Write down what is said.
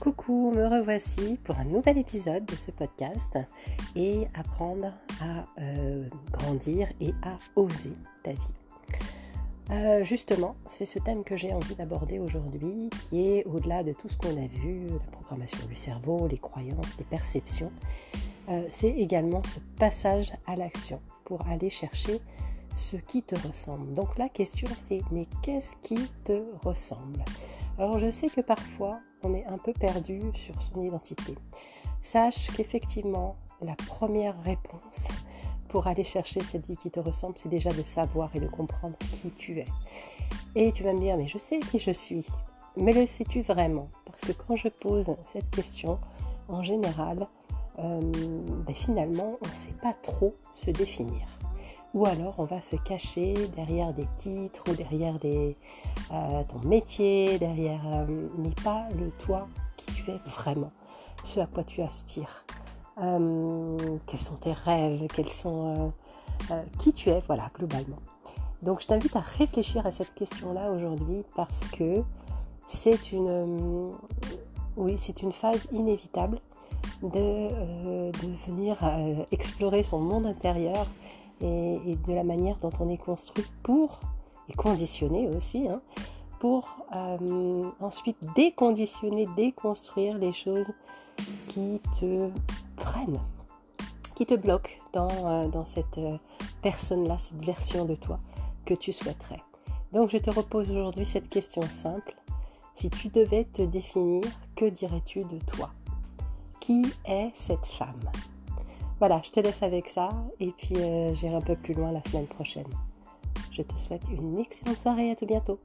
Coucou, me revoici pour un nouvel épisode de ce podcast et apprendre à euh, grandir et à oser ta vie. Euh, justement, c'est ce thème que j'ai envie d'aborder aujourd'hui qui est au-delà de tout ce qu'on a vu, la programmation du cerveau, les croyances, les perceptions. Euh, c'est également ce passage à l'action pour aller chercher ce qui te ressemble. Donc la question c'est mais qu'est-ce qui te ressemble? Alors je sais que parfois on est un peu perdu sur son identité. Sache qu'effectivement la première réponse pour aller chercher cette vie qui te ressemble, c'est déjà de savoir et de comprendre qui tu es. Et tu vas me dire mais je sais qui je suis. Mais le sais-tu vraiment? Parce que quand je pose cette question, en général, euh, ben finalement, on ne sait pas trop se définir ou alors on va se cacher derrière des titres ou derrière euh, ton métier, derrière, euh, mais pas le toi qui tu es vraiment, ce à quoi tu aspires, euh, quels sont tes rêves, sont, qui tu es, voilà, globalement. Donc je t'invite à réfléchir à cette question-là aujourd'hui parce que c'est une, oui, c'est une phase inévitable de, de venir explorer son monde intérieur et, de la manière dont on est construit pour, et conditionné aussi, hein, pour euh, ensuite déconditionner, déconstruire les choses qui te freinent, qui te bloquent dans, euh, cette euh, personne-là, cette version de toi que tu souhaiterais. Donc je te repose aujourd'hui cette question simple. Si tu devais te définir, que dirais-tu de toi? Qui est cette femme? Voilà, je te laisse avec ça et puis euh, j'irai un peu plus loin la semaine prochaine. Je te souhaite une excellente soirée, à tout bientôt.